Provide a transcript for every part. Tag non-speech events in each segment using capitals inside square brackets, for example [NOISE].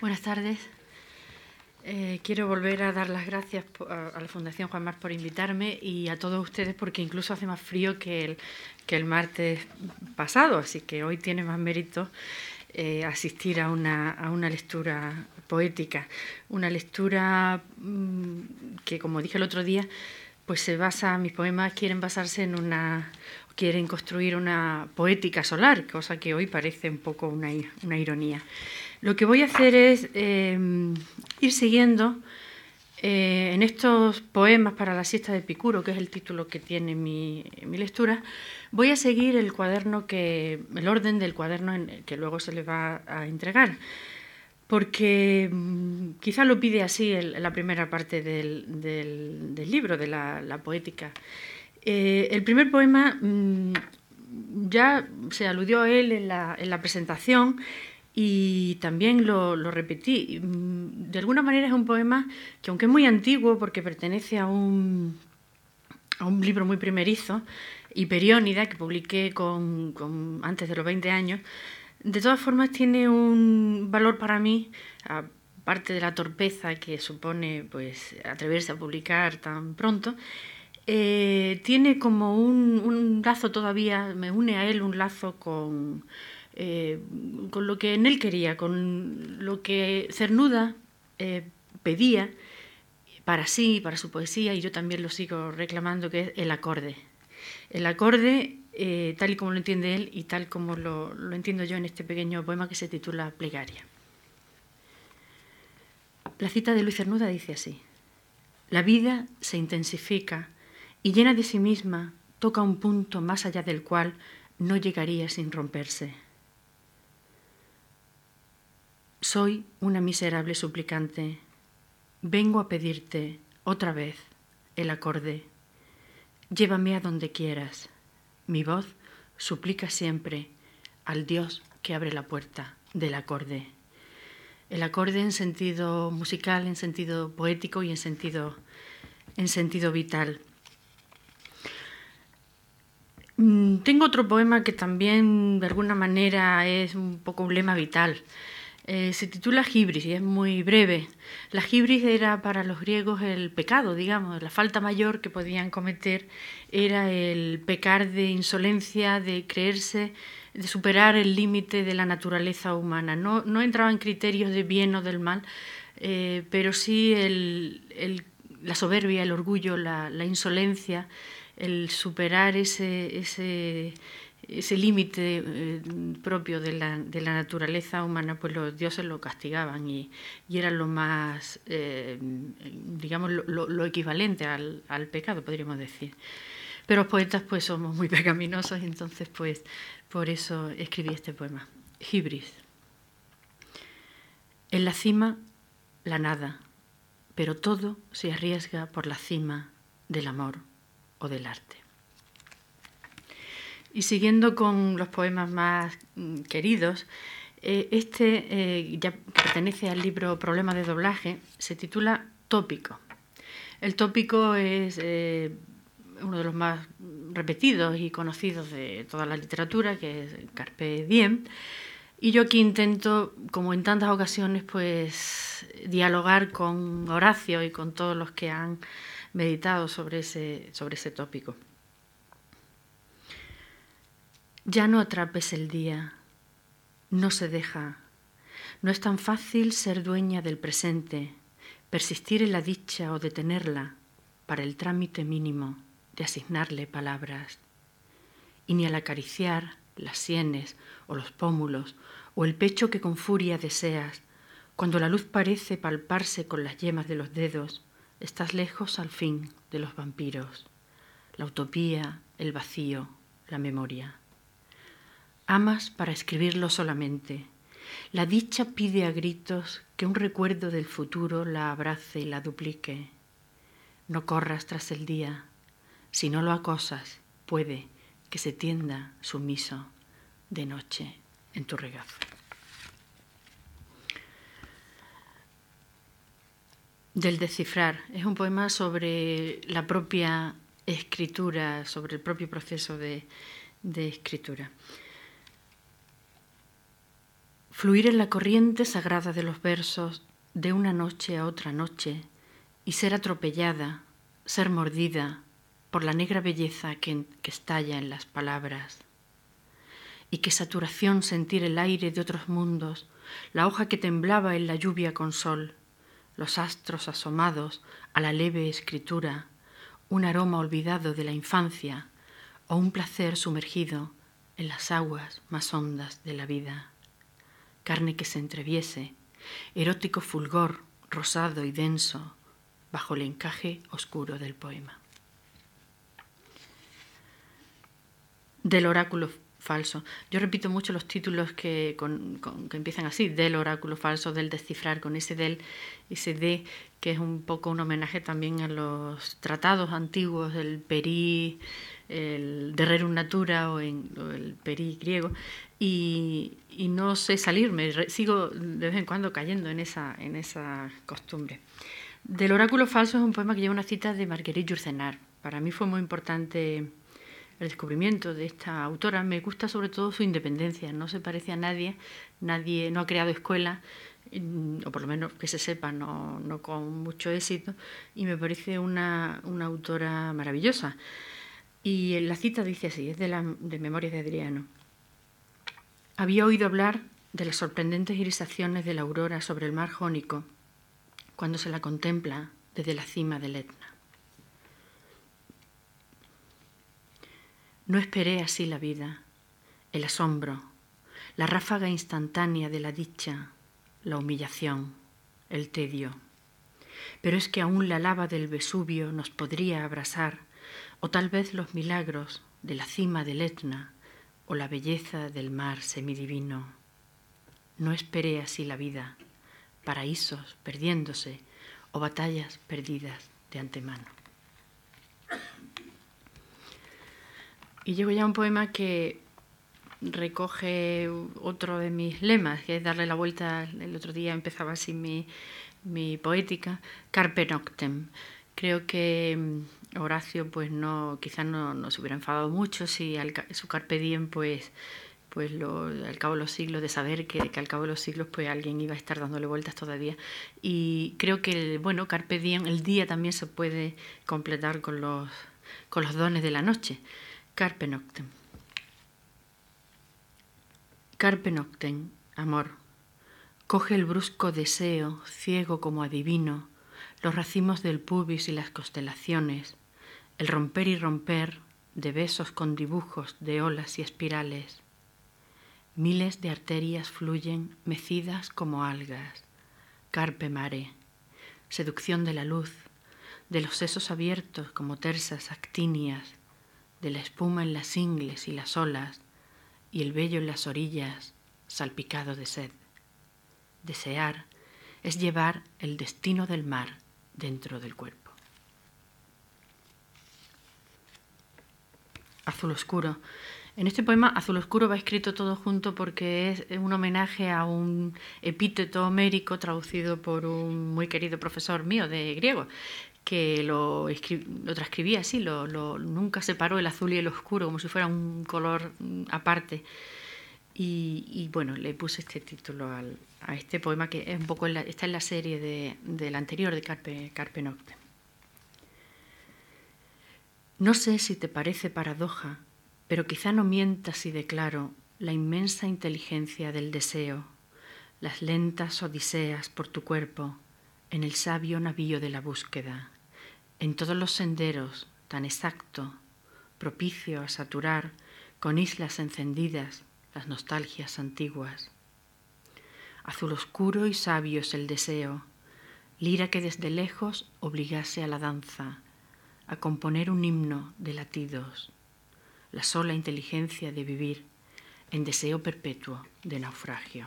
Buenas tardes. Eh, quiero volver a dar las gracias a la Fundación Juan Mar por invitarme y a todos ustedes porque incluso hace más frío que el, que el martes pasado, así que hoy tiene más mérito eh, asistir a una, a una lectura poética, una lectura mm, que, como dije el otro día, pues se basa, mis poemas quieren basarse en una, quieren construir una poética solar, cosa que hoy parece un poco una, una ironía. Lo que voy a hacer es eh, ir siguiendo eh, en estos poemas para la siesta de Picuro, que es el título que tiene mi, lectura, voy a seguir el cuaderno que, el orden del cuaderno en, que luego se le va a entregar, porque mm, quizá lo pide así la primera parte del, libro, de la, poética. Eh, el primer poema mm, ya se aludió a él en la, en la presentación y también lo, repetí. Mm, de alguna manera es un poema que, aunque es muy antiguo, porque pertenece a un, a un libro muy primerizo, Hiperiónida, que publiqué con, antes de los 20 años, de todas formas tiene un valor para mí, aparte de la torpeza que supone pues, atreverse a publicar tan pronto, eh, tiene como un, un lazo todavía, me une a él un lazo con eh, con lo que en él quería, con lo que Cernuda eh, pedía para sí, para su poesía, y yo también lo sigo reclamando, que es el acorde. El acorde, eh, tal y como lo entiende él y tal como lo, lo entiendo yo en este pequeño poema que se titula Plegaria. La cita de Luis Cernuda dice así, la vida se intensifica y llena de sí misma toca un punto más allá del cual no llegaría sin romperse. Soy una miserable suplicante. Vengo a pedirte otra vez el acorde. Llévame a donde quieras. Mi voz suplica siempre al Dios que abre la puerta del acorde. El acorde en sentido musical, en sentido poético y en sentido, en sentido vital. Mm, tengo otro poema que también de alguna manera es un poco un lema vital. Eh, se titula Gibris y es muy breve. La Gibris era para los griegos el pecado, digamos, la falta mayor que podían cometer era el pecar de insolencia, de creerse, de superar el límite de la naturaleza humana. No, no entraba en criterios de bien o del mal, eh, pero sí la soberbia, el orgullo, la, la insolencia, el superar ese, ese ese límite eh, propio de la, de la, naturaleza humana, pues los dioses lo castigaban y, y era lo más, eh, digamos, lo, equivalente al, al, pecado, podríamos decir. Pero los poetas pues somos muy pecaminosos entonces pues por eso escribí este poema. Gibris. En la cima, la nada, pero todo se arriesga por la cima del amor o del arte. Y siguiendo con los poemas más mm, queridos, eh, este, eh, ya pertenece al libro Problemas de doblaje, se titula Tópico. El tópico es eh, uno de los más repetidos y conocidos de toda la literatura, que es Carpe Diem. Y yo aquí intento, como en tantas ocasiones, pues dialogar con Horacio y con todos los que han meditado sobre ese, sobre ese tópico. Ya no atrapes el día, no se deja. No es tan fácil ser dueña del presente, persistir en la dicha o detenerla para el trámite mínimo de asignarle palabras. Y ni al acariciar las sienes o los pómulos o el pecho que con furia deseas, cuando la luz parece palparse con las yemas de los dedos, estás lejos al fin de los vampiros, la utopía, el vacío, la memoria. Amas para escribirlo solamente. La dicha pide a gritos que un recuerdo del futuro la abrace y la duplique. No corras tras el día. Si no lo acosas, puede que se tienda sumiso de noche en tu regazo. Del descifrar es un poema sobre la propia escritura, sobre el propio proceso de, de escritura. Fluir en la corriente sagrada de los versos de una noche a otra noche y ser atropellada, ser mordida por la negra belleza que, que estalla en las palabras. Y qué saturación sentir el aire de otros mundos, la hoja que temblaba en la lluvia con sol, los astros asomados a la leve escritura, un aroma olvidado de la infancia o un placer sumergido en las aguas más hondas de la vida. Carne que se entreviese, erótico fulgor rosado y denso bajo el encaje oscuro del poema. Del oráculo falso. Yo repito mucho los títulos que, que empiezan así, del oráculo falso, del descifrar, con ese del, ese de, que es un poco un homenaje también a los tratados antiguos, el perí, el de Rerum Natura o, en, el perí griego, y, y, no sé salirme, sigo de vez en cuando cayendo en esa, en esa costumbre. Del oráculo falso es un poema que lleva una cita de Marguerite Yourcenar. Para mí fue muy importante el descubrimiento de esta autora. Me gusta sobre todo su independencia, no se parece a nadie, nadie no ha creado escuela, mm, o por lo menos que se sepa, no, no con mucho éxito, y me parece una, una, autora maravillosa. Y la cita dice así, es de, la, de Memorias de Adriano. Había oído hablar de las sorprendentes irisaciones de la aurora sobre el mar jónico cuando se la contempla desde la cima del Etna. No esperé así la vida, el asombro, la ráfaga instantánea de la dicha, la humillación, el tedio. Pero es que aún la lava del Vesubio nos podría abrasar, o tal vez los milagros de la cima del Etna, o la belleza del mar semidivino. No esperé así la vida, paraísos perdiéndose, o batallas perdidas de antemano. Y llego ya a un poema que recoge otro de mis lemas, que es darle la vuelta. El otro día empezaba así mi, mi poética, Carpe Noctem. Creo que mm, Horacio, pues no, quizás no, no se hubiera enfadado mucho si al, su Carpe Diem, pues, pues lo, al cabo de los siglos, de saber que, que, al cabo de los siglos, pues alguien iba a estar dándole vueltas todavía. Y creo que, bueno, Carpe Diem, el día también se puede completar con los, con los dones de la noche. Carpe noctem. Carpe noctem, amor. Coge el brusco deseo, ciego como adivino, los racimos del pubis y las constelaciones, el romper y romper de besos con dibujos de olas y espirales. Miles de arterias fluyen mecidas como algas. Carpe mare, seducción de la luz, de los sesos abiertos como tersas actinias, de la espuma en las ingles y las olas y el vello en las orillas salpicado de sed. Desear es llevar el destino del mar dentro del cuerpo. Azul oscuro. En este poema Azul Oscuro va escrito todo junto porque es un homenaje a un epíteto homérico traducido por un muy querido profesor mío de griego, que lo, transcribía así, lo, nunca separó el azul y el oscuro como si fuera un color mm, aparte. Y, bueno, le puse este título al, a este poema que es un poco está en la serie de, del anterior de Carpe, Carpe. No sé si te parece paradoja, pero quizá no mientas si declaro la inmensa inteligencia del deseo, las lentas odiseas por tu cuerpo en el sabio navío de la búsqueda en todos los senderos tan exacto, propicio a saturar con islas encendidas las nostalgias antiguas. Azul oscuro y sabio es el deseo, lira que desde lejos obligase a la danza, a componer un himno de latidos, la sola inteligencia de vivir en deseo perpetuo de naufragio.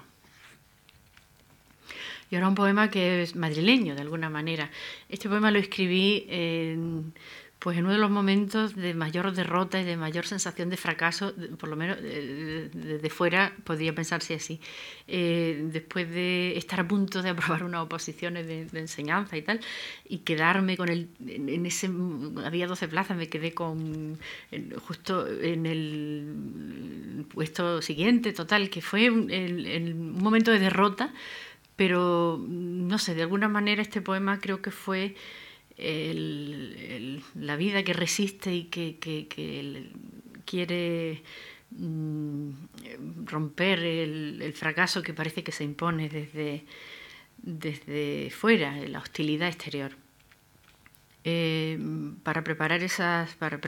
Y ahora un poema que es madrileño, de alguna manera. Este poema lo escribí en, pues en uno de los momentos de mayor derrota y de mayor sensación de fracaso, por lo menos desde fuera podría pensarse así. Eh, después de estar a punto de aprobar unas oposiciones de, enseñanza y tal, y quedarme con el. En ese. Había 12 plazas, me quedé con. justo en el el puesto siguiente, total, que fue un momento de derrota, pero no sé, de alguna manera este poema creo que fue la vida que resiste y que, quiere mm, romper el, fracaso que parece que se impone desde, desde fuera, la hostilidad exterior. Eh, para preparar esas, para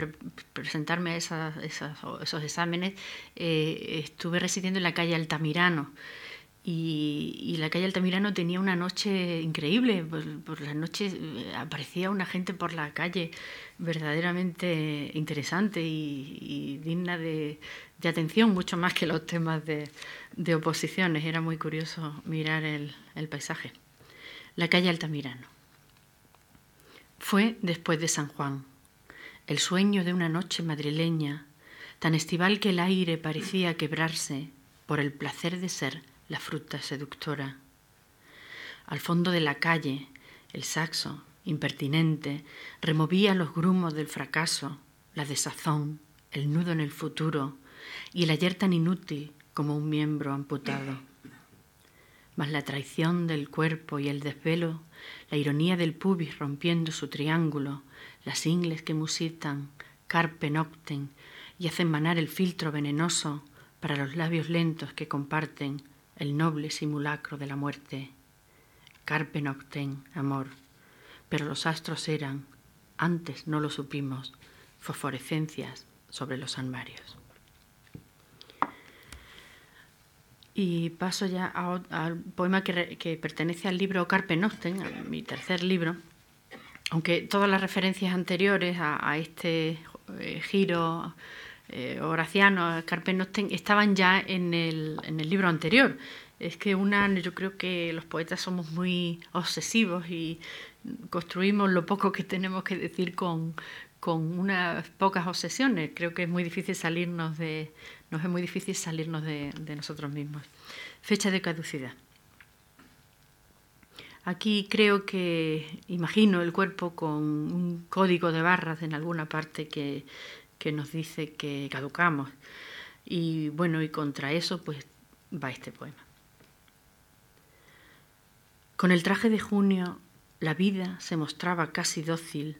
presentarme a esos exámenes, eh, estuve residiendo en la calle Altamirano. Y, la calle Altamirano tenía una noche increíble. Por, las noches eh, aparecía una gente por la calle verdaderamente interesante y, digna de, atención, mucho más que los temas de, oposiciones. Era muy curioso mirar el paisaje. La calle Altamirano. Fue después de San Juan, el sueño de una noche madrileña, tan estival que el aire parecía quebrarse por el placer de ser la fruta seductora. Al fondo de la calle, el saxo, impertinente, removía los grumos del fracaso, la desazón, el nudo en el futuro y el ayer tan inútil como un miembro amputado mas la traición del cuerpo y el desvelo, la ironía del pubis rompiendo su triángulo, las ingles que musitan, carpe nocten y hacen manar el filtro venenoso para los labios lentos que comparten el noble simulacro de la muerte. Carpe nocten, amor, pero los astros eran, antes no lo supimos, fosforescencias sobre los armarios. Y paso ya al poema que, pertenece al libro Carpe Noctem, mi tercer libro, aunque todas las referencias anteriores a, este eh, giro eh, horaciano, Carpe Noctem, estaban ya en el, en el libro anterior. Es que una, yo creo que los poetas somos muy obsesivos y construimos lo poco que tenemos que decir con, con unas pocas obsesiones. Creo que es muy difícil salirnos de, nos es muy difícil salirnos de, nosotros mismos. Fecha de caducidad. Aquí creo que imagino el cuerpo con un código de barras en alguna parte que, que nos dice que caducamos. Y bueno, y contra eso pues va este poema. Con el traje de junio la vida se mostraba casi dócil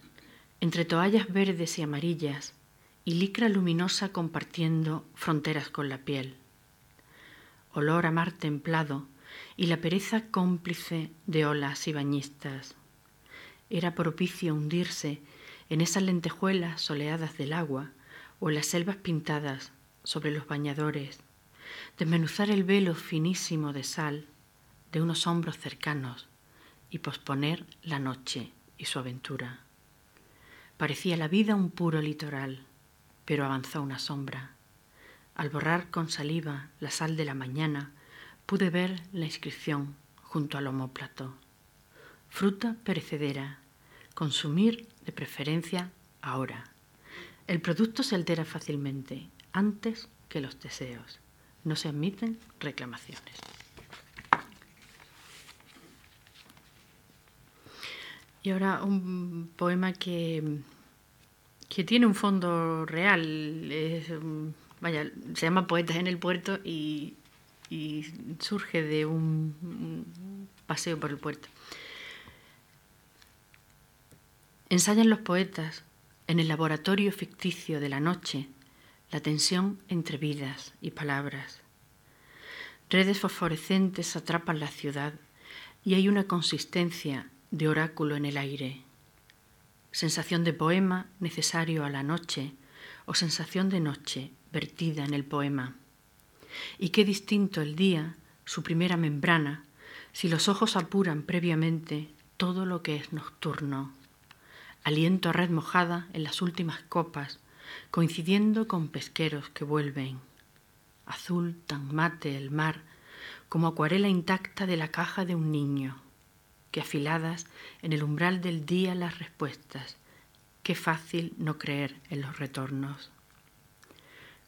entre toallas verdes y amarillas y licra luminosa compartiendo fronteras con la piel. Olor a mar templado y la pereza cómplice de olas y bañistas. Era propicio hundirse en esas lentejuelas soleadas del agua o en las selvas pintadas sobre los bañadores, desmenuzar el velo finísimo de sal de unos hombros cercanos y posponer la noche y su aventura. Parecía la vida un puro litoral, pero avanzó una sombra. Al borrar con saliva la sal de la mañana, pude ver la inscripción junto al homóplato. Fruta perecedera, consumir de preferencia ahora. El producto se altera fácilmente, antes que los deseos. No se admiten reclamaciones. Y ahora un poema que, que tiene un fondo real. vaya, se llama Poetas en el Puerto y, surge de un, paseo por el puerto. Ensayan los poetas en el laboratorio ficticio de la noche la tensión entre vidas y palabras. Redes fosforescentes atrapan la ciudad y hay una consistencia de oráculo en el aire, sensación de poema necesario a la noche o sensación de noche vertida en el poema. Y qué distinto el día, su primera membrana, si los ojos apuran previamente todo lo que es nocturno. Aliento a red mojada en las últimas copas, coincidiendo con pesqueros que vuelven. Azul tan mate el mar como acuarela intacta de la caja de un niño que afiladas en el umbral del día las respuestas. Qué fácil no creer en los retornos.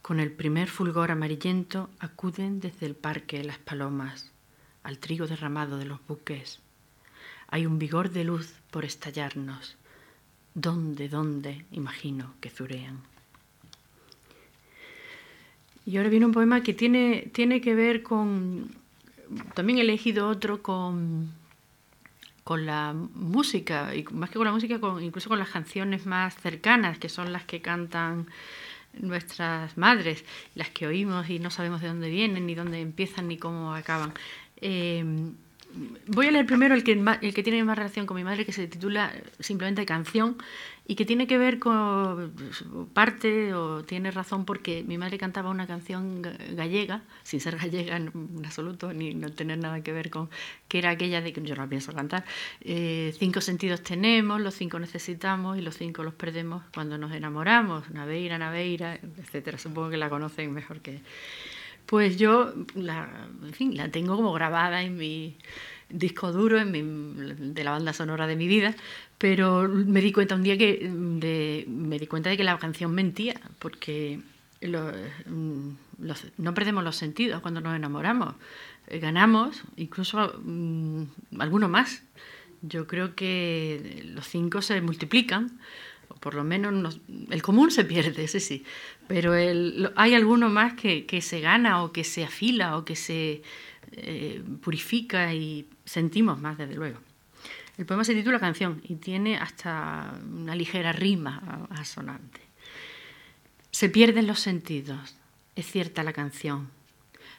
Con el primer fulgor amarillento acuden desde el parque las palomas, al trigo derramado de los buques. Hay un vigor de luz por estallarnos. ¿Dónde, dónde imagino que zurean? Y ahora viene un poema que tiene, tiene que ver con... También he elegido otro con, con la música, y más que con la música, con, incluso con las canciones más cercanas, que son las que cantan nuestras madres, las que oímos y no sabemos de dónde vienen, ni dónde empiezan, ni cómo acaban. Eh, voy a leer primero el que, el que tiene más relación con mi madre, que se titula simplemente Canción, y que tiene que ver con parte, o tiene razón, porque mi madre cantaba una canción gallega, sin ser gallega en, absoluto, ni no tener nada que ver con, que era aquella de que yo no pienso cantar, eh, cinco sentidos tenemos, los cinco necesitamos y los cinco los perdemos cuando nos enamoramos, Naveira, Naveira, etcétera. Supongo que la conocen mejor que... Pues yo, la, en fin, la tengo como grabada en mi disco duro en mi, de la banda sonora de mi vida, pero me di cuenta un día que de, me di cuenta de que la canción mentía, porque mm, no perdemos los sentidos cuando nos enamoramos, eh, ganamos, incluso mm, alguno más. Yo creo que los cinco se multiplican, o por lo menos el común se pierde, ese sí, pero hay alguno más que, se gana o que se afila o que se eh, purifica y sentimos más, desde luego. El poema se titula Canción y tiene hasta una ligera rima asonante. Se pierden los sentidos, es cierta la canción.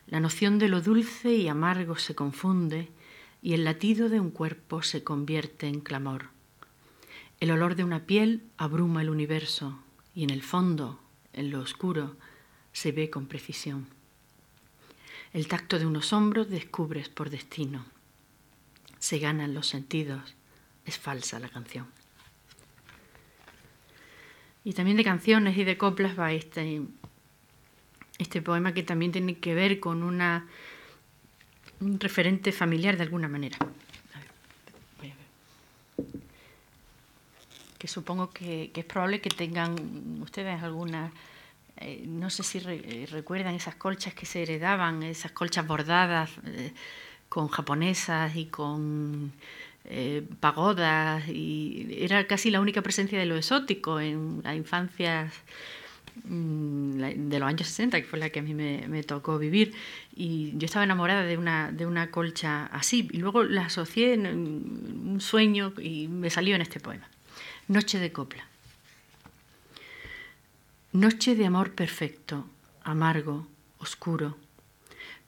La noción de lo dulce y amargo se confunde y el latido de un cuerpo se convierte en clamor. El olor de una piel abruma el universo y en el fondo, en lo oscuro, se ve con precisión. El tacto de unos hombros descubres por destino. Se ganan los sentidos. Es falsa la canción. Y también de canciones y de coplas va este, este poema que también tiene que ver con una, un referente familiar de alguna manera. Que supongo que, es probable que tengan ustedes alguna eh, no sé si eh, recuerdan esas colchas que se heredaban, esas colchas bordadas eh, con japonesas y con pagodas, y era casi la única presencia de lo exótico en la infancia mm, de los años 60, que fue la que a mí me, tocó vivir, y yo estaba enamorada de una, de una colcha así, y luego la asocié en un sueño y me salió en este poema, Noche de Copla. Noche de amor perfecto, amargo, oscuro,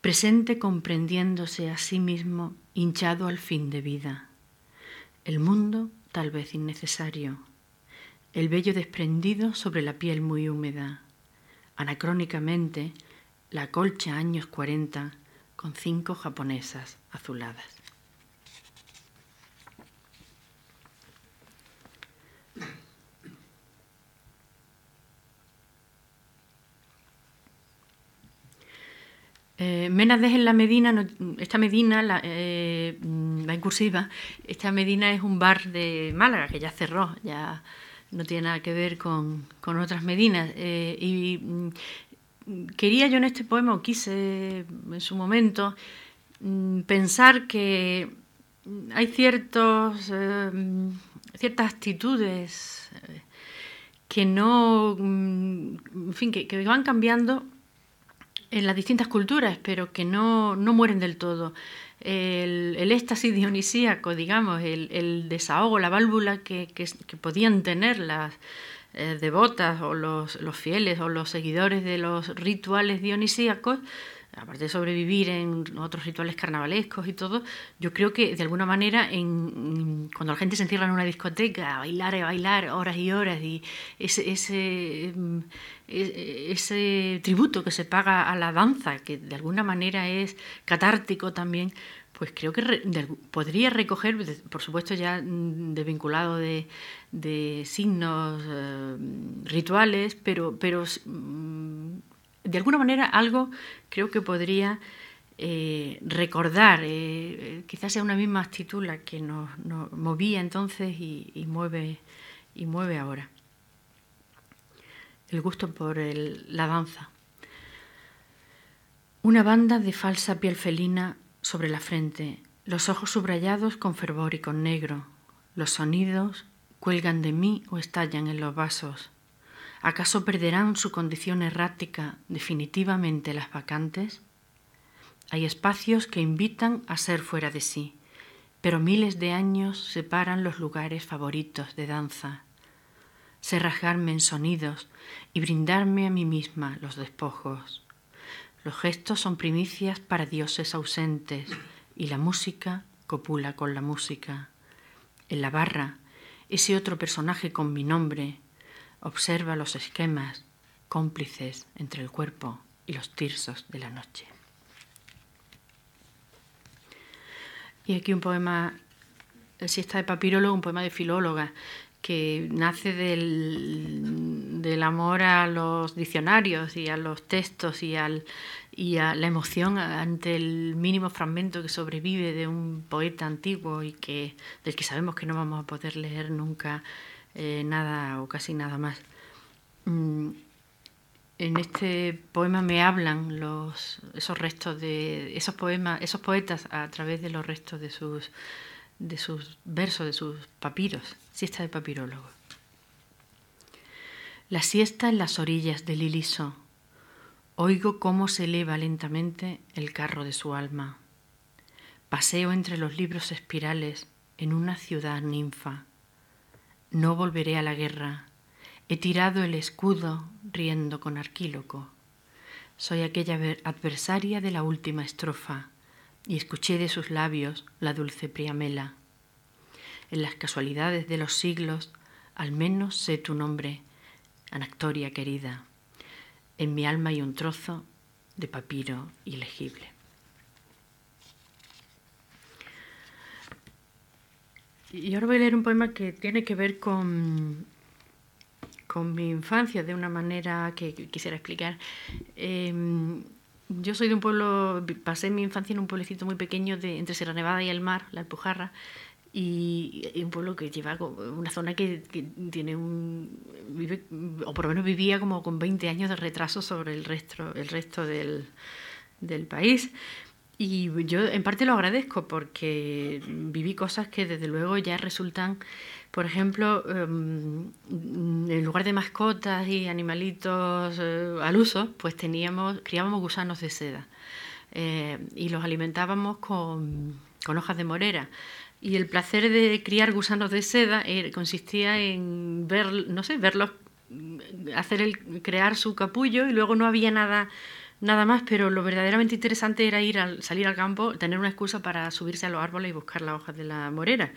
presente comprendiéndose a sí mismo, hinchado al fin de vida. El mundo tal vez innecesario, el vello desprendido sobre la piel muy húmeda. Anacrónicamente, la colcha años cuarenta con cinco japonesas azuladas. Eh, Menades en la Medina, esta Medina, la, eh, la incursiva, esta Medina es un bar de Málaga que ya cerró, ya no tiene nada que ver con, otras Medinas. Eh, y mm, quería yo en este poema, o quise en su momento, mm, pensar que hay ciertos, ciertas actitudes que no, mm, en fin, que van cambiando en las distintas culturas, pero que no, mueren del todo. El, éxtasis dionisíaco, digamos, el, desahogo, la válvula que, podían tener las eh, devotas o los, los, fieles o los seguidores de los rituales dionisíacos, aparte de sobrevivir en otros rituales carnavalescos y todo, yo creo que de alguna manera en, cuando la gente se encierra en una discoteca a bailar y bailar horas y horas y ese, ese, mm, e, ese tributo que se paga a la danza, que de alguna manera es catártico también, pues creo que podría recoger, por supuesto ya desvinculado de, de signos eh, rituales, pero, pero mm, de alguna manera algo creo que podría eh, recordar, eh, quizás sea una misma actitud la que nos, movía entonces y, mueve, y mueve ahora. El gusto por la danza. Una banda de falsa piel felina sobre la frente, los ojos subrayados con fervor y con negro, los sonidos cuelgan de mí o estallan en los vasos ¿Acaso perderán su condición errática definitivamente las vacantes? Hay espacios que invitan a ser fuera de sí, pero miles de años separan los lugares favoritos de danza. Sé rasgarme en sonidos y brindarme a mí misma los despojos. Los gestos son primicias para dioses ausentes y la música copula con la música. En la barra, ese otro personaje con mi nombre observa los esquemas cómplices entre el cuerpo y los tirsos de la noche. Y aquí un poema, el siesta de papirólogo, un poema de filóloga, que nace del, del, amor a los diccionarios y a los textos y, al, y a la emoción ante el mínimo fragmento que sobrevive de un poeta antiguo y que, del que sabemos que no vamos a poder leer nunca eh, nada o casi nada más. Mm, en este poema me hablan los, esos restos de esos poemas, esos poetas a través de los restos de sus de sus versos, de sus papiros, siesta de papirólogo. La siesta en las orillas del Iliso. Oigo cómo se eleva lentamente el carro de su alma. Paseo entre los libros espirales en una ciudad ninfa. No volveré a la guerra. He tirado el escudo riendo con Arquíloco. Soy aquella adversaria de la última estrofa y escuché de sus labios la dulce Priamela. En las casualidades de los siglos, al menos sé tu nombre, Anactoria querida. En mi alma hay un trozo de papiro ilegible. Y ahora voy a leer un poema que tiene que ver con, con mi infancia de una manera que quisiera explicar. Em, yo soy de un pueblo, pasé mi infancia en un pueblecito muy pequeño de, entre Sierra Nevada y el mar, La Alpujarra, y, un pueblo que lleva una zona que, tiene un o por lo menos vivía como con 20 años de retraso sobre el resto el resto del, del país y yo en parte lo agradezco porque viví cosas que desde luego ya resultan por ejemplo, em, en lugar de mascotas y animalitos eh, al uso, pues teníamos, criábamos gusanos de seda eh, y los alimentábamos con, con, hojas de morera. Y el placer de criar gusanos de seda eh, consistía en ver, no sé, verlos hacer el crear su capullo y luego no había nada nada más, pero lo verdaderamente interesante era ir al salir al campo, tener una excusa para subirse a los árboles y buscar las hojas de la morera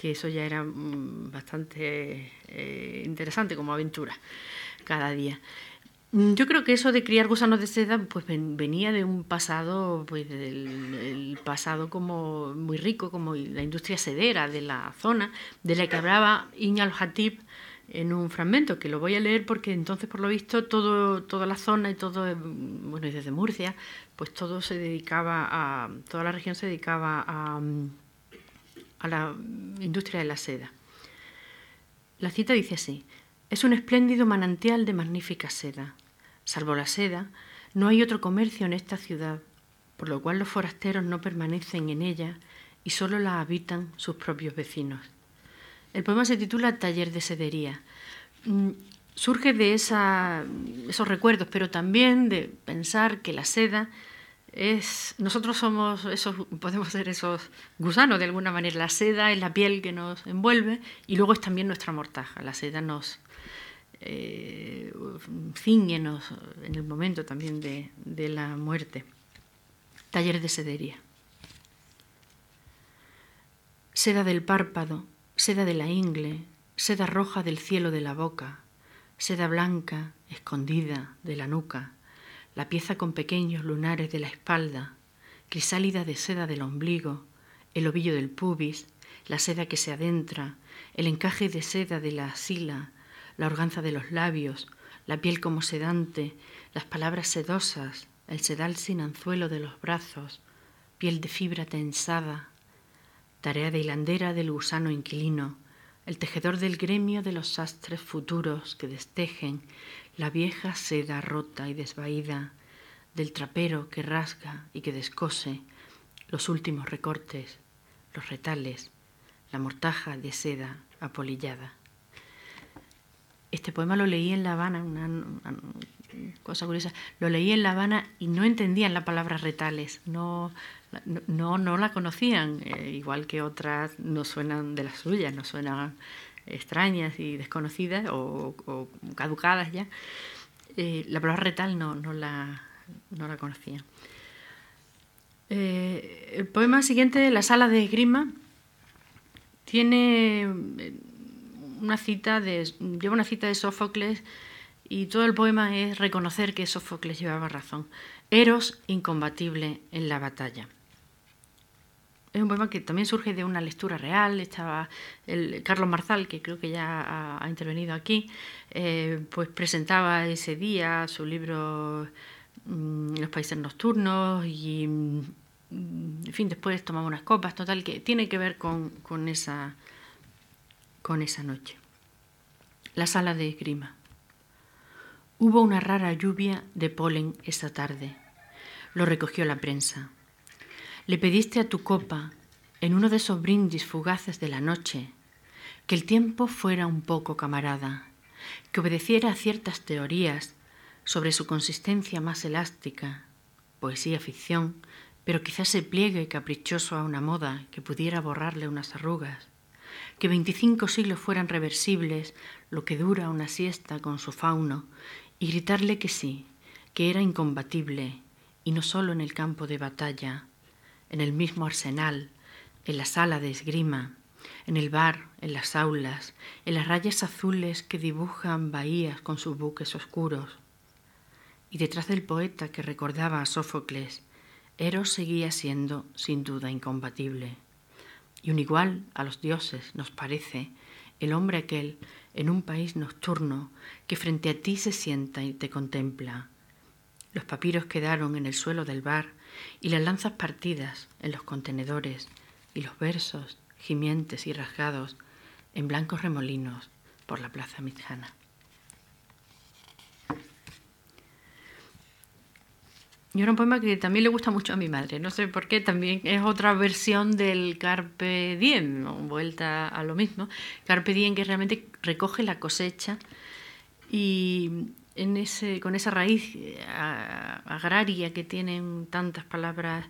que eso ya era mm, bastante eh, interesante como aventura cada día. Mm, yo creo que eso de criar gusanos de seda pues venía de un pasado, pues del pasado como muy rico, como la industria sedera de la zona, de la que hablaba Iña al-Hatib en un fragmento que lo voy a leer porque entonces por lo visto todo, toda la zona y todo, bueno, y desde Murcia, pues todo se dedicaba a, toda la región se dedicaba a a la industria de la seda. La cita dice así, es un espléndido manantial de magnífica seda. Salvo la seda, no hay otro comercio en esta ciudad, por lo cual los forasteros no permanecen en ella y solo la habitan sus propios vecinos. El poema se titula Taller de Sedería. Mm, surge de esos recuerdos, pero también de pensar que la seda es, nosotros somos esos, podemos ser esos gusanos de alguna manera. La seda es la piel que nos envuelve y luego es también nuestra mortaja. La seda nos eh, ciñe en el momento también de la muerte. Taller de sedería. Seda del párpado, seda de la ingle, seda roja del cielo de la boca, seda blanca escondida de la nuca la pieza con pequeños lunares de la espalda, crisálida de seda del ombligo, el ovillo del pubis, la seda que se adentra, el encaje de seda de la asila, la organza de los labios, la piel como sedante, las palabras sedosas, el sedal sin anzuelo de los brazos, piel de fibra tensada, tarea de hilandera del gusano inquilino, el tejedor del gremio de los sastres futuros que destejen la vieja seda rota y desvaída del trapero que rasga y que descose los últimos recortes, los retales, la mortaja de seda apolillada. Este poema lo leí en La Habana, una, cosa curiosa, lo leí en La Habana y no entendían la palabra retales, no, no, no la conocían, eh, igual que otras no suenan de las suyas, no suenan extrañas y desconocidas o, caducadas ya. Eh, la palabra retal no, no, la, no la conocían. Eh, el poema siguiente, La sala de esgrima, tiene una cita de, lleva una cita de Sófocles y todo el poema es reconocer que Sófocles llevaba razón. Eros incombatible en la batalla. Es un poema que también surge de una lectura real. Estaba el Carlos Marzal, que creo que ya ha, intervenido aquí, eh, pues presentaba ese día su libro mm, Los países nocturnos y, mm, en fin, después tomamos unas copas, total, que tiene que ver con esa, con esa noche. La sala de esgrima. Hubo una rara lluvia de polen esa tarde. Lo recogió la prensa. Le pediste a tu copa, en uno de esos brindis fugaces de la noche, que el tiempo fuera un poco camarada, que obedeciera a ciertas teorías sobre su consistencia más elástica, poesía ficción, pero quizás se pliegue caprichoso a una moda que pudiera borrarle unas arrugas, que veinticinco siglos fueran reversibles lo que dura una siesta con su fauno, y gritarle que sí, que era incombatible, y no solo en el campo de batalla, en el mismo arsenal, en la sala de esgrima, en el bar, en las aulas, en las rayas azules que dibujan bahías con sus buques oscuros. Y detrás del poeta que recordaba a Sófocles, Eros seguía siendo sin duda incombatible y un igual a los dioses nos parece el hombre aquel en un país nocturno que frente a ti se sienta y te contempla. Los papiros quedaron en el suelo del bar y las lanzas partidas en los contenedores y los versos gimientes y rasgados en blancos remolinos por la plaza Mitjana. Y era un poema que también le gusta mucho a mi madre, no sé por qué, también es otra versión del Carpe Diem, vuelta a lo mismo. Carpe Diem que realmente recoge la cosecha y en ese, con esa raíz eh, agraria que tienen tantas palabras,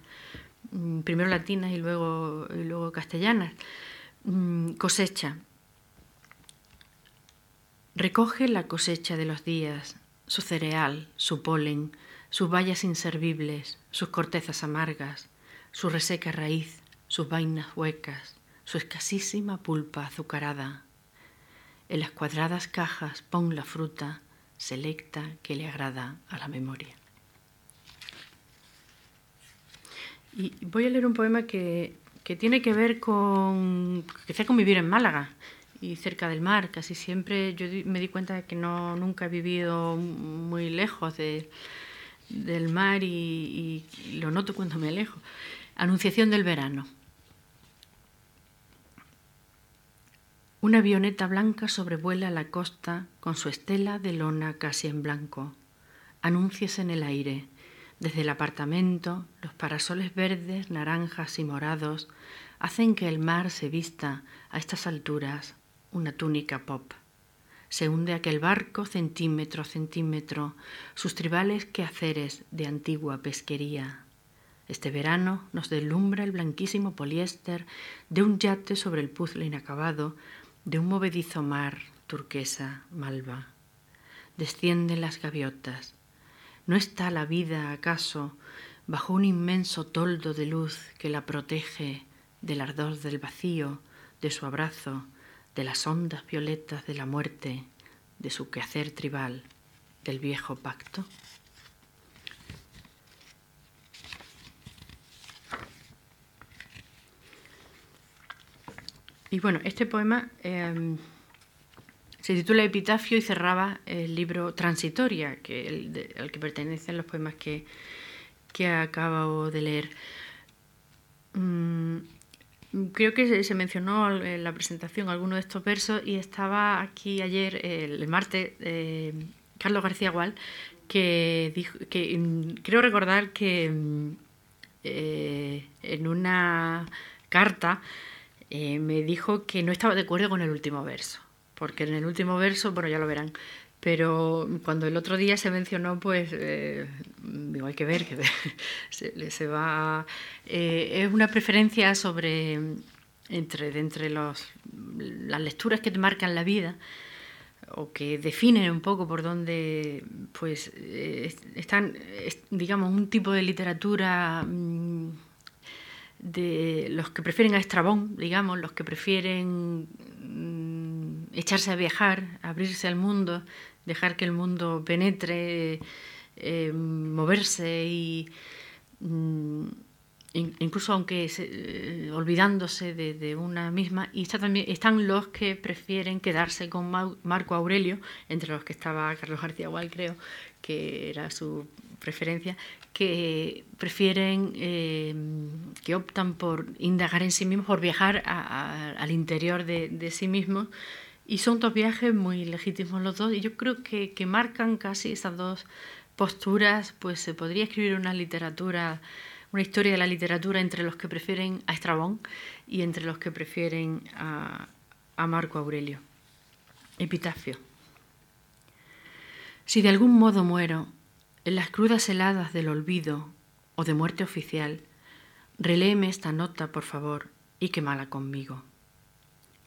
mm, primero latinas y luego, y luego castellanas, mm, cosecha. Recoge la cosecha de los días, su cereal, su polen, sus bayas inservibles, sus cortezas amargas, su reseca raíz, sus vainas huecas, su escasísima pulpa azucarada. En las cuadradas cajas pon la fruta selecta que le agrada a la memoria. Y voy a leer un poema que, que tiene que ver con, que con vivir en Málaga y cerca del mar. Casi siempre yo me di cuenta de que no, nunca he vivido muy lejos de, del mar y, lo noto cuando me alejo. Anunciación del verano. Una avioneta blanca sobrevuela la costa con su estela de lona casi en blanco. Anuncias en el aire. Desde el apartamento, los parasoles verdes, naranjas y morados hacen que el mar se vista a estas alturas una túnica pop. Se hunde aquel barco centímetro a centímetro, sus tribales quehaceres de antigua pesquería. Este verano nos deslumbra el blanquísimo poliéster de un yate sobre el puzzle inacabado de un movedizo mar turquesa malva. Descienden las gaviotas. ¿No está la vida, acaso, bajo un inmenso toldo de luz que la protege del ardor del vacío, de su abrazo, de las ondas violetas de la muerte, de su quehacer tribal, del viejo pacto? Y bueno, este poema em, se titula Epitafio y cerraba el libro Transitoria, al que pertenecen los poemas que, que acabo de leer. Mm, Creo que se mencionó en la presentación alguno de estos versos y estaba aquí ayer, el martes, eh, Carlos García Gual, que dijo, que mm, creo recordar que mm, eh, en una carta eh, me dijo que no estaba de acuerdo con el último verso, porque en el último verso, bueno, ya lo verán, pero cuando el otro día se mencionó, pues eh, digo, hay que ver que [LAUGHS] se, se va. Eh, es una preferencia sobre entre, entre los, las lecturas que te marcan la vida o que definen un poco por dónde pues eh, están digamos un tipo de literatura mm, de los que prefieren a Estrabón digamos los que prefieren mm, echarse a viajar abrirse al mundo dejar que el mundo penetre, eh, moverse y mm, incluso aunque eh, olvidándose de, una misma, y está también, están los que prefieren quedarse con Marco Aurelio, entre los que estaba Carlos García Gual, creo, que era su preferencia, que prefieren, eh, que optan por indagar en sí mismos, por viajar al interior de sí mismos y son dos viajes muy legítimos los dos y yo creo que, que marcan casi esas dos posturas, pues se podría escribir una literatura, una historia de la literatura entre los que prefieren a Estrabón y entre los que prefieren a, a Marco Aurelio. Epitafio. Si de algún modo muero en las crudas heladas del olvido o de muerte oficial, reléeme esta nota, por favor, y quémala conmigo.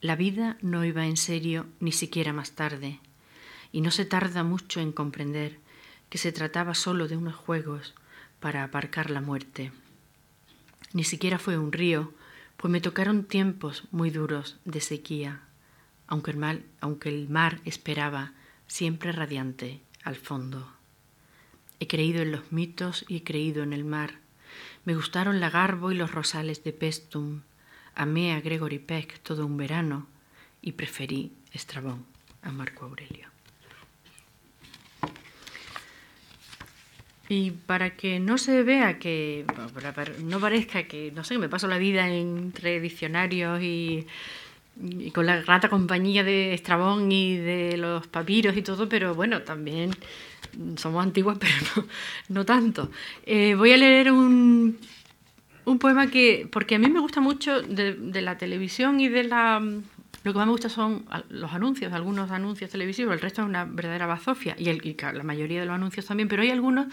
La vida no iba en serio ni siquiera más tarde, y no se tarda mucho en comprender que se trataba solo de unos juegos para aparcar la muerte. Ni siquiera fue un río, pues me tocaron tiempos muy duros de sequía, aunque el, mal, aunque el mar esperaba, siempre radiante, al fondo. He creído en los mitos y he creído en el mar. Me gustaron la garbo y los rosales de Pestum, Amé a Gregory Peck todo un verano y preferí Estrabón a Marco Aurelio. Y para que no se vea que, no parezca que, no sé, me paso la vida entre diccionarios y, con la grata compañía de Estrabón y de los papiros y todo, pero bueno, también somos antiguas, [LAUGHS] pero no, no tanto. Eh, voy a leer un, un poema que, porque a mí me gusta mucho de, la televisión y de la... Lo que más me gusta son los anuncios, algunos anuncios televisivos, el resto es una verdadera bazofia, y, el, la mayoría de los anuncios también, pero hay algunos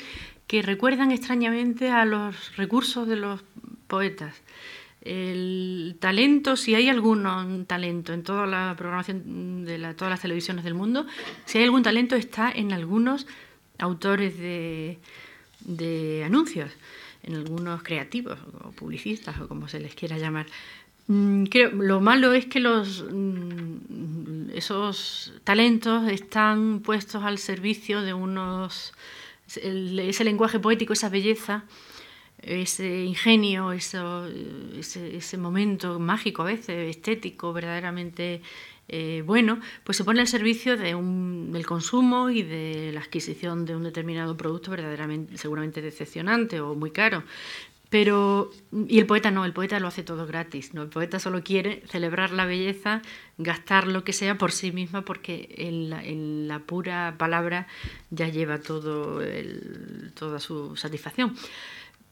que recuerdan extrañamente a los recursos de los poetas. El talento, si hay algún talento en toda la programación de todas las televisiones del mundo, si hay algún talento está en algunos autores de anuncios en algunos creativos o publicistas o como se les quiera llamar. Mm, lo malo es que los, mm, esos talentos están puestos al servicio de unos ese lenguaje poético, esa belleza, ese ingenio, ese, ese, momento mágico a veces, estético, verdaderamente eh, bueno, pues se pone al servicio del consumo y de la adquisición de un determinado producto verdaderamente, seguramente decepcionante o muy caro. Pero, y el poeta no, el poeta lo hace todo gratis, ¿no? El poeta solo quiere celebrar la belleza, gastar lo que sea por sí misma, porque en la, pura palabra ya lleva todo toda su satisfacción.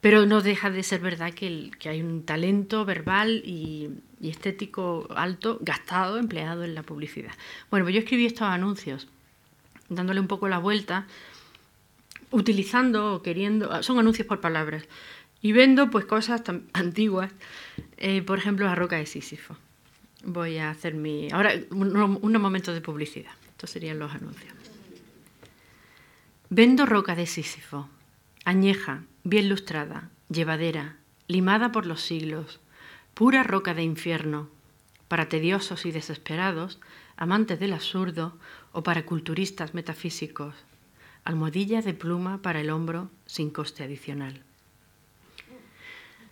Pero no deja de ser verdad que, hay un talento verbal y, estético alto gastado, empleado en la publicidad. Bueno, pues yo escribí estos anuncios, dándole un poco la vuelta, utilizando o queriendo, son anuncios por palabras, y vendo pues cosas tan [LAUGHS] antiguas, eh, por ejemplo la roca de Sísifo. Voy a hacer mi... Ahora, unos momentos de publicidad. Estos serían los anuncios. Vendo roca de Sísifo, añeja, bien lustrada, llevadera, limada por los siglos, pura roca de infierno, para tediosos y desesperados, amantes del absurdo o para culturistas metafísicos, almohadilla de pluma para el hombro sin coste adicional.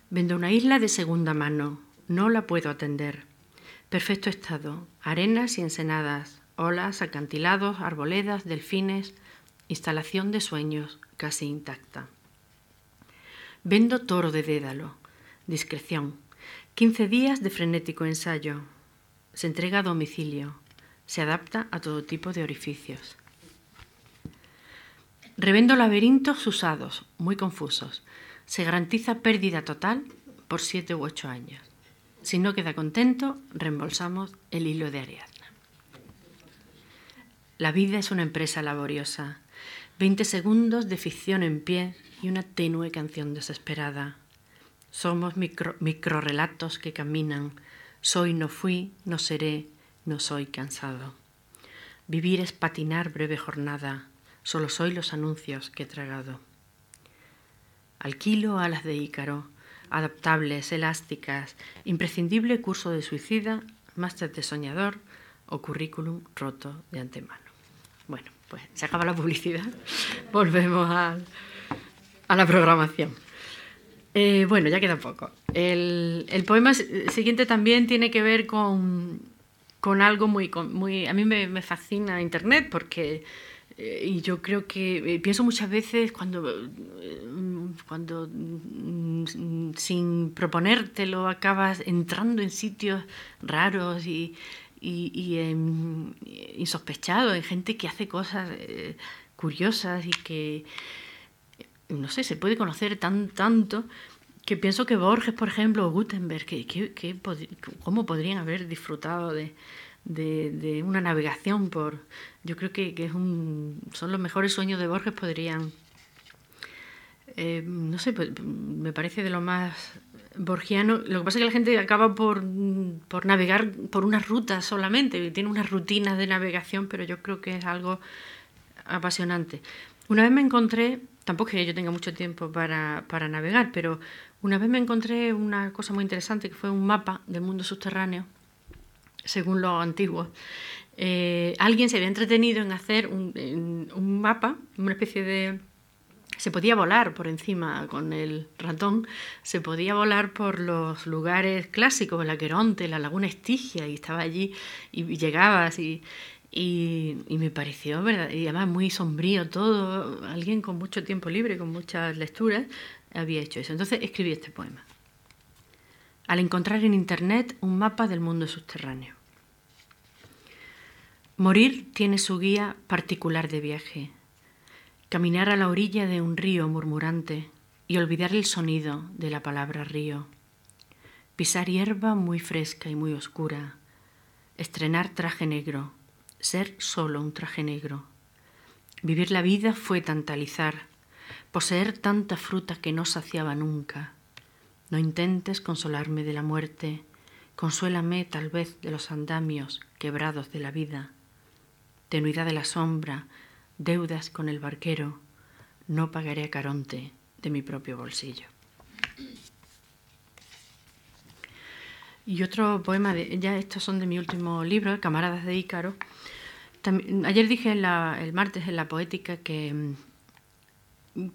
Vendo una isla de segunda mano, no la puedo atender. Perfecto estado, arenas y ensenadas, olas, acantilados, arboledas, delfines, instalación de sueños casi intacta. Vendo toro de Dédalo. Discreción. 15 días de frenético ensayo. Se entrega a domicilio. Se adapta a todo tipo de orificios. Revendo laberintos usados, muy confusos. Se garantiza pérdida total por 7 u 8 años. Si no queda contento, reembolsamos el hilo de Ariadna. La vida es una empresa laboriosa. Veinte segundos de ficción en pie y una tenue canción desesperada. Somos micro, microrelatos que caminan. Soy, no fui, no seré, no soy cansado. Vivir es patinar breve jornada. Solo soy los anuncios que he tragado. Alquilo alas de Ícaro, adaptables, elásticas, imprescindible curso de suicida, máster de soñador o currículum roto de antemano. Bueno, pues se acaba la publicidad. [LAUGHS] Volvemos a, la programación. Eh, bueno, ya queda poco. El, poema siguiente también tiene que ver con, algo muy, muy... A mí me fascina Internet porque eh, y yo creo que eh, pienso muchas veces cuando, eh, cuando mm, sin proponértelo acabas entrando en sitios raros y, y, insospechados, en gente que hace cosas curiosas y que, no sé, se puede conocer tan tanto que pienso que Borges, por ejemplo, o Gutenberg, que, ¿cómo podrían haber disfrutado de, de, una navegación por... Yo creo que, es un, son los mejores sueños de Borges, podrían... Eh, no sé, pues, me parece de lo más borgiano. Lo que pasa es que la gente acaba por, por navegar por unas rutas solamente, tiene unas rutinas de navegación, pero yo creo que es algo apasionante. Una vez me encontré, tampoco que yo tenga mucho tiempo para, para navegar, pero una vez me encontré una cosa muy interesante que fue un mapa del mundo subterráneo según los antiguos, eh, alguien se había entretenido en hacer un, mapa, una especie de... Se podía volar por encima con el ratón, se podía volar por los lugares clásicos, el Aqueronte, la Laguna Estigia, y estaba allí y llegabas y, y, me pareció, ¿verdad? Y además muy sombrío todo, alguien con mucho tiempo libre, con muchas lecturas, había hecho eso. Entonces escribí este poema. Al encontrar en Internet un mapa del mundo subterráneo. Morir tiene su guía particular de viaje. Caminar a la orilla de un río murmurante y olvidar el sonido de la palabra río. Pisar hierba muy fresca y muy oscura. Estrenar traje negro. Ser solo un traje negro. Vivir la vida fue tantalizar. Poseer tanta fruta que no saciaba nunca. No intentes consolarme de la muerte. Consuélame tal vez de los andamios quebrados de la vida tenuidad de la sombra, deudas con el barquero, no pagaré a Caronte de mi propio bolsillo. Y otro poema, de, ya estos son de mi último libro, Camaradas de Ícaro. Ayer dije el martes en la poética que,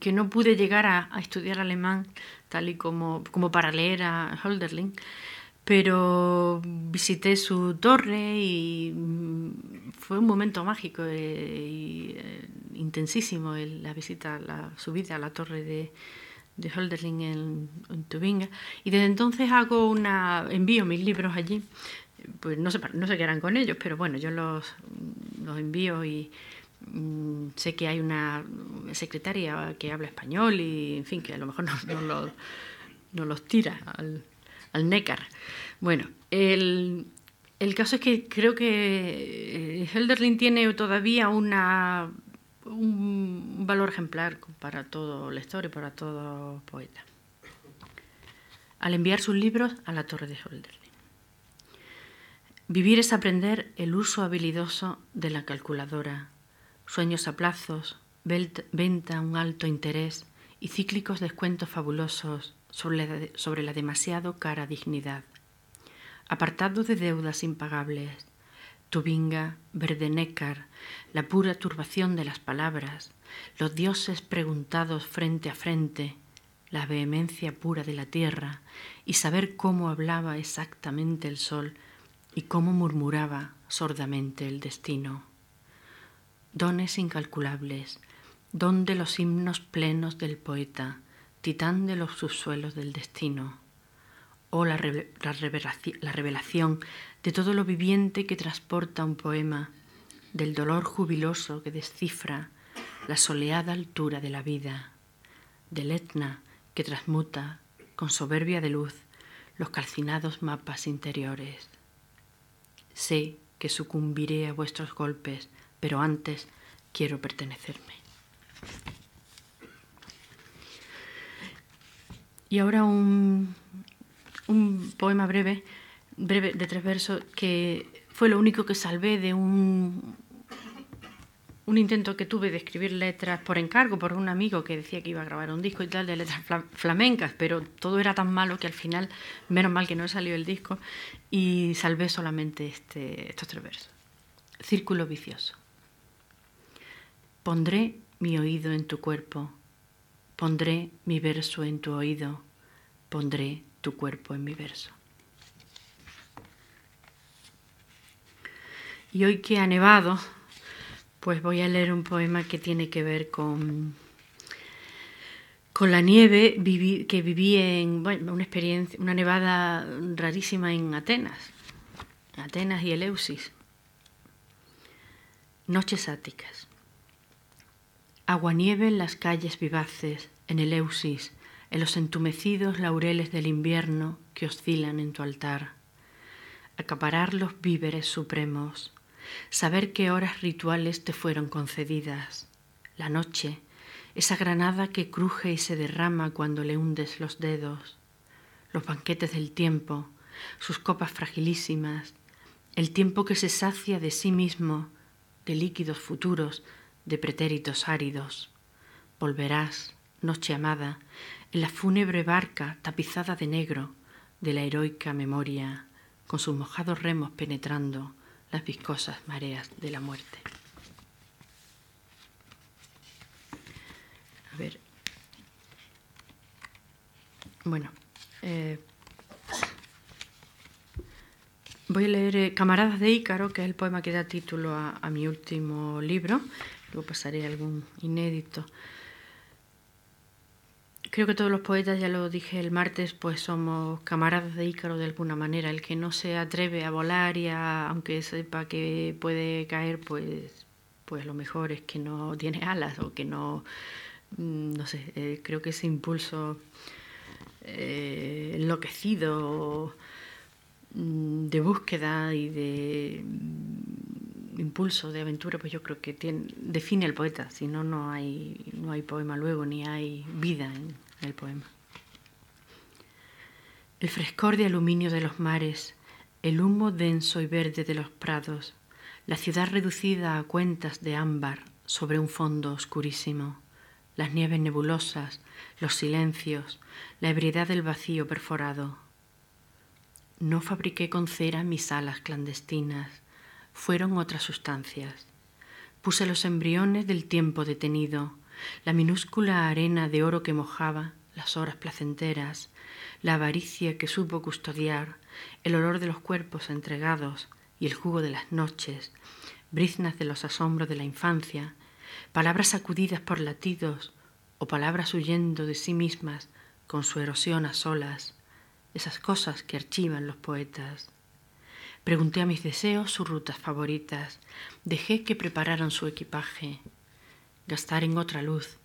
que no pude llegar a, estudiar alemán tal y como, como para leer a Hölderlin, pero visité su torre y mm, fue un momento mágico eh, intensísimo la visita, la subida a la torre de, de Hölderlin en, Tubinga y desde entonces hago una envío mis libros allí pues no sé no sé qué harán con ellos pero bueno yo los, los envío y mm, sé que hay una secretaria que habla español y en fin que a lo mejor no, no, los, no los tira al al Neckar. Bueno, el, caso es que creo que Helderlin eh, tiene todavía una, un valor ejemplar para todo lector y para todo poeta. Al enviar sus libros a la torre de Helderlin. Vivir es aprender el uso habilidoso de la calculadora, sueños a plazos, venta a un alto interés y cíclicos descuentos fabulosos sobre la, demasiado cara dignidad. Apartado de deudas impagables, Tubinga, Verdenécar, la pura turbación de las palabras, los dioses preguntados frente a frente, la vehemencia pura de la tierra y saber cómo hablaba exactamente el sol y cómo murmuraba sordamente el destino. Dones incalculables, don de los himnos plenos del poeta, titán de los subsuelos del destino, o la, revelación de todo lo viviente que transporta un poema, del dolor jubiloso que descifra la soleada altura de la vida, del Etna que transmuta con soberbia de luz los calcinados mapas interiores. Sé que sucumbiré a vuestros golpes pero antes quiero pertenecerme. Y ahora un, un poema breve, breve de tres versos, que fue lo único que salvé de un, un intento que tuve de escribir letras por encargo por un amigo que decía que iba a grabar un disco y tal de letras flamencas, pero todo era tan malo que al final, menos mal que no salió el disco, y salvé solamente este, estos tres versos. Círculo vicioso. Pondré mi oído en tu cuerpo, pondré mi verso en tu oído, pondré tu cuerpo en mi verso. Y hoy que ha nevado, pues voy a leer un poema que tiene que ver con, con la nieve que viví en una experiencia, una nevada rarísima en Atenas, Atenas y Eleusis. Noches áticas. Aguanieve en las calles vivaces, en Eleusis, en los entumecidos laureles del invierno que oscilan en tu altar. Acaparar los víveres supremos, saber qué horas rituales te fueron concedidas. La noche, esa granada que cruje y se derrama cuando le hundes los dedos. Los banquetes del tiempo, sus copas fragilísimas, el tiempo que se sacia de sí mismo, de líquidos futuros, de pretéritos áridos. Volverás, noche amada, en la fúnebre barca tapizada de negro de la heroica memoria, con sus mojados remos penetrando las viscosas mareas de la muerte. A ver. Bueno. Eh, voy a leer eh, Camaradas de Ícaro, que es el poema que da título a, a mi último libro. Luego pasaré algún inédito. Creo que todos los poetas, ya lo dije el martes, pues somos camaradas de Ícaro de alguna manera. El que no se atreve a volar y aunque sepa que puede caer, pues, pues lo mejor es que no tiene alas o que no, mm, no sé, eh, creo que ese impulso eh, enloquecido mm, de búsqueda y de impulso de aventura, pues yo creo que tiene, define al poeta, si no, no hay, no hay poema luego, ni hay vida en, el poema. El frescor de aluminio de los mares, el humo denso y verde de los prados, la ciudad reducida a cuentas de ámbar sobre un fondo oscurísimo, las nieves nebulosas, los silencios, la ebriedad del vacío perforado. No fabriqué con cera mis alas clandestinas, fueron otras sustancias. Puse los embriones del tiempo detenido, la minúscula arena de oro que mojaba, las horas placenteras, la avaricia que supo custodiar, el olor de los cuerpos entregados y el jugo de las noches, briznas de los asombros de la infancia, palabras sacudidas por latidos o palabras huyendo de sí mismas con su erosión a solas, esas cosas que archivan los poetas. Pregunté a mis deseos sus rutas favoritas, dejé que prepararan su equipaje, gastar en otra luz,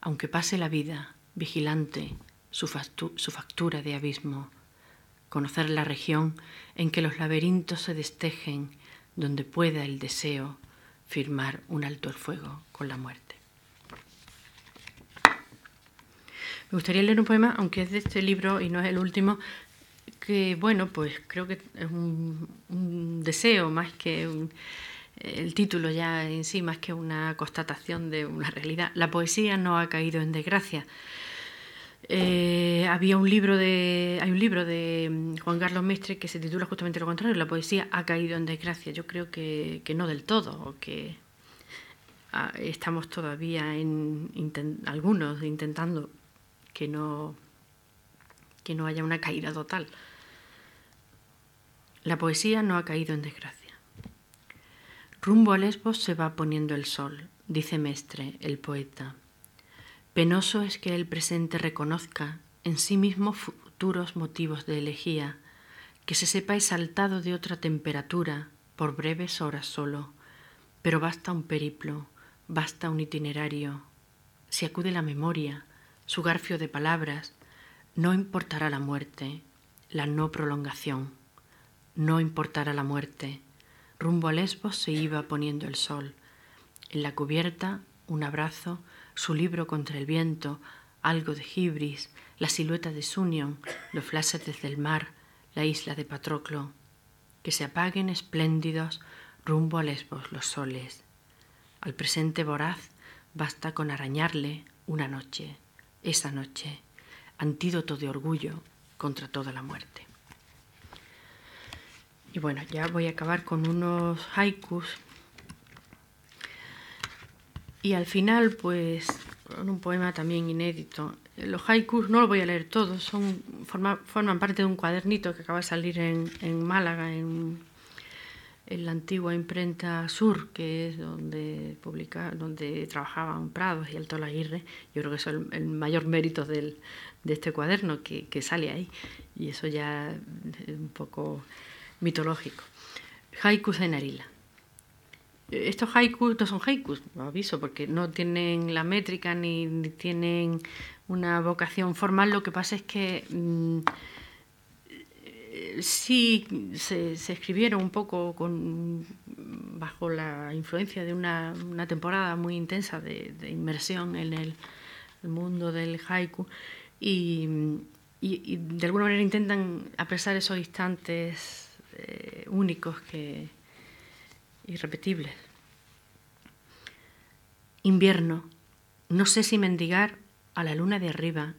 aunque pase la vida vigilante su, factura de abismo, conocer la región en que los laberintos se destejen, donde pueda el deseo firmar un alto el fuego con la muerte. Me gustaría leer un poema, aunque es de este libro y no es el último, que bueno, pues creo que es un, deseo más que un, el título ya en sí más que una constatación de una realidad. La poesía no ha caído en desgracia. Eh, había un libro de, hay un libro de mm, Juan Carlos Mestre que se titula justamente lo contrario, la poesía ha caído en desgracia. Yo creo que, no del todo, o que ah, estamos todavía en algunos intentando que no, que no haya una caída total. La poesía no ha caído en desgracia. Rumbo a Lesbos se va poniendo el sol, dice Mestre, el poeta. Penoso es que el presente reconozca en sí mismo futuros motivos de elegía, que se sepa exaltado de otra temperatura por breves horas solo, pero basta un periplo, basta un itinerario. Si acude la memoria, su garfio de palabras, no importará la muerte, la no prolongación, no importará la muerte, Rumbo a Lesbos se iba poniendo el sol, En la cubierta, un abrazo, su libro contra el viento, algo de Gibris, la silueta de Sunion, los flashes desde el mar, la isla de Patroclo. Que se apaguen espléndidos rumbo a Lesbos los soles. Al presente voraz basta con arañarle una noche, esa noche, antídoto de orgullo contra toda la muerte. Y bueno, ya voy a acabar con unos haikus. Y al final, pues, con un poema también inédito. Los haikus no los voy a leer todos, son, forman parte de un cuadernito que acaba de salir en, Málaga, en la antigua imprenta Sur, que es donde publica, donde trabajaban Prados y Alto Aguirre, yo creo que es el, mayor mérito del, de este cuaderno que, que, sale ahí, y eso ya es un poco mitológico. Haikus en Arila. Estos haikus no son haikus, lo aviso, porque no tienen la métrica ni, tienen una vocación formal, lo que pasa es que... Mm, sí se, escribieron un poco con, bajo la influencia de una, temporada muy intensa de, inmersión en el, mundo del haiku y, de alguna manera intentan apresar esos instantes eh, únicos que irrepetibles. Invierno, no sé si mendigar a la luna de arriba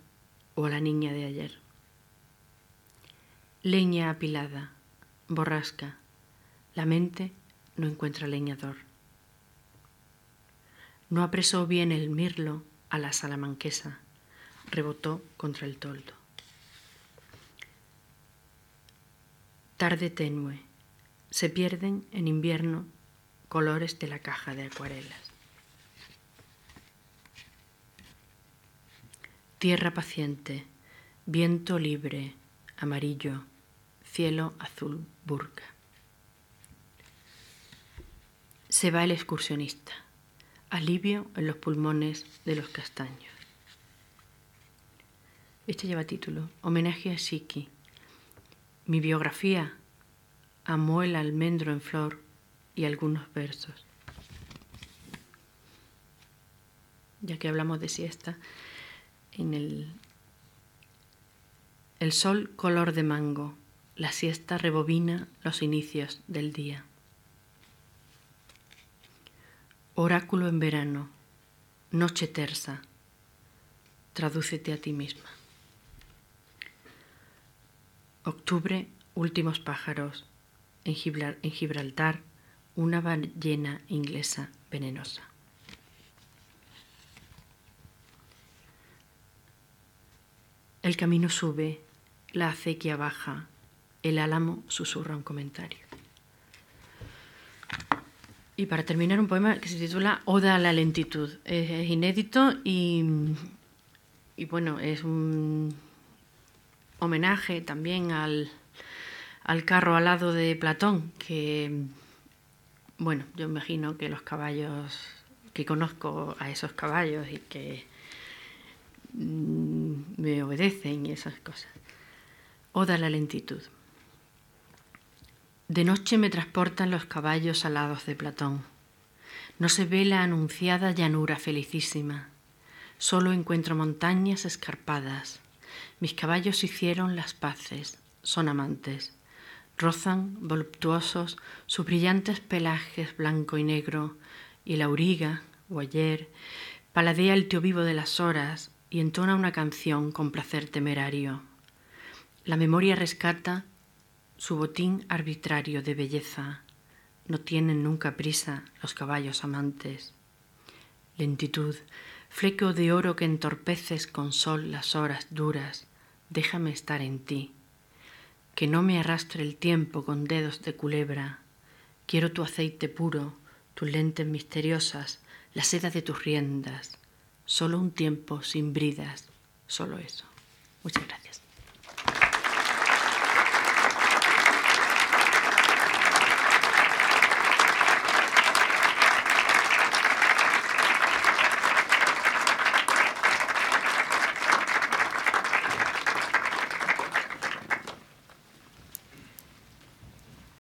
o a la niña de ayer leña apilada, borrasca, la mente no encuentra leñador. No apresó bien el mirlo a la salamanquesa, rebotó contra el toldo. Tarde tenue, se pierden en invierno colores de la caja de acuarelas. Tierra paciente, viento libre, amarillo, cielo azul burka. Se va el excursionista, alivio en los pulmones de los castaños. Este lleva título, Homenaje a Siki. Mi biografía, amó el almendro en flor y algunos versos. Ya que hablamos de siesta, en el, el sol color de mango, la siesta rebobina los inicios del día. Oráculo en verano, noche tersa, tradúcete a ti misma. Octubre, últimos pájaros, en Gibraltar, una ballena inglesa venenosa. El camino sube, la acequia baja, el álamo susurra un comentario. Y para terminar, un poema que se titula Oda a la lentitud. Es, inédito y, y, bueno, es un homenaje también al, al carro alado de Platón, que, bueno, yo imagino que los caballos, que conozco a esos caballos y que mm, me obedecen y esas cosas. Oda a la lentitud. De noche me transportan los caballos alados de Platón. No se ve la anunciada llanura felicísima. Solo encuentro montañas escarpadas. Mis caballos hicieron las paces, son amantes. Rozan, voluptuosos, sus brillantes pelajes blanco y negro, y la auriga, o ayer, paladea el tío vivo de las horas y entona una canción con placer temerario. La memoria rescata su botín arbitrario de belleza. No tienen nunca prisa los caballos amantes. Lentitud, fleco de oro que entorpeces con sol las horas duras, déjame estar en ti. Que no me arrastre el tiempo con dedos de culebra. Quiero tu aceite puro, tus lentes misteriosas, la seda de tus riendas. Solo un tiempo sin bridas, solo eso. Muchas gracias.